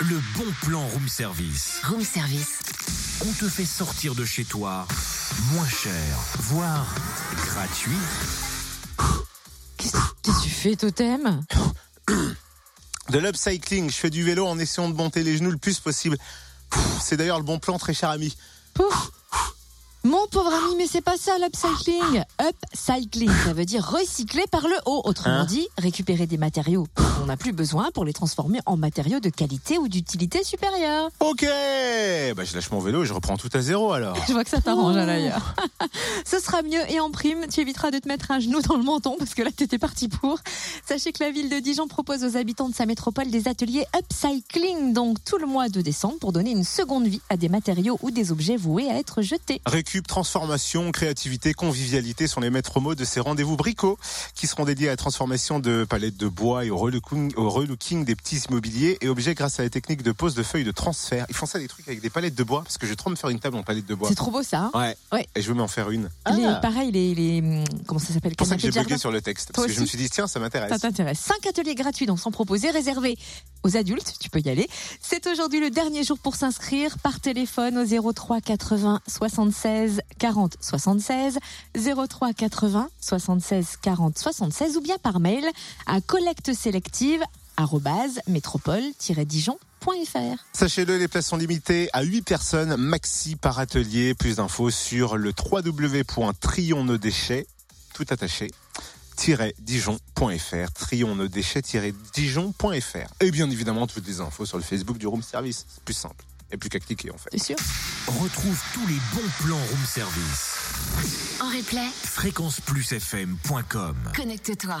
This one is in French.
le bon plan room service. Room service. On te fait sortir de chez toi moins cher, voire gratuit. Qu'est-ce que tu fais, Totem? De l'upcycling, je fais du vélo en essayant de monter les genoux le plus possible. C'est d'ailleurs le bon plan, très cher ami. Pouf Mon pauvre ami, mais c'est pas ça l'upcycling. Upcycling, ça veut dire recycler par le haut. Autrement Hein dit, récupérer des matériaux dont on n'a plus besoin pour les transformer en matériaux de qualité ou d'utilité supérieure. Ok, bah, je lâche mon vélo et je reprends tout à zéro alors. Je vois que ça t'arrange à l'ailleurs. Ce sera mieux et en prime, tu éviteras de te mettre un genou dans le menton parce que là t'étais parti pour. Sachez que la ville de Dijon propose aux habitants de sa métropole des ateliers upcycling, donc tout le mois de décembre pour donner une seconde vie à des matériaux ou des objets voués à être jetés. Transformation, créativité, convivialité sont les maîtres mots de ces rendez-vous bricots qui seront dédiés à la transformation de palettes de bois et au relooking, au relooking des petits immobiliers et objets grâce à la technique de pose de feuilles de transfert. Ils font ça des trucs avec des palettes de bois parce que je vais trop me faire une table en palette de bois. C'est trop beau ça. hein? Ouais. Ouais. Et je veux m'en faire une. Les, pareil, les, les hum, comment ça s'appelle? C'est pour ça que j'ai jardin. sur le texte. Toi Parce que je me suis dit, tiens, ça m'intéresse. Ça t'intéresse. Cinq ateliers gratuits donc sont proposés, réservés aux adultes. Tu peux y aller. C'est aujourd'hui le dernier jour pour s'inscrire par téléphone au 03 80 76 40 76 03 80 76 40 76 ou bien par mail à collecte sélective métropole-dijon.fr. Sachez-le, les places sont limitées à 8 personnes maxi par atelier. Plus d'infos sur le www.trionnodéchets, tout attaché, dijon.fr, trionnodéchets-dijon.fr. Et bien évidemment, toutes les infos sur le Facebook du Room Service. C'est plus simple et plus qu'à cliquer en fait. T'es sûr Retrouve tous les bons plans room service. En replay, Fréquenceplusfm.com connecte-toi.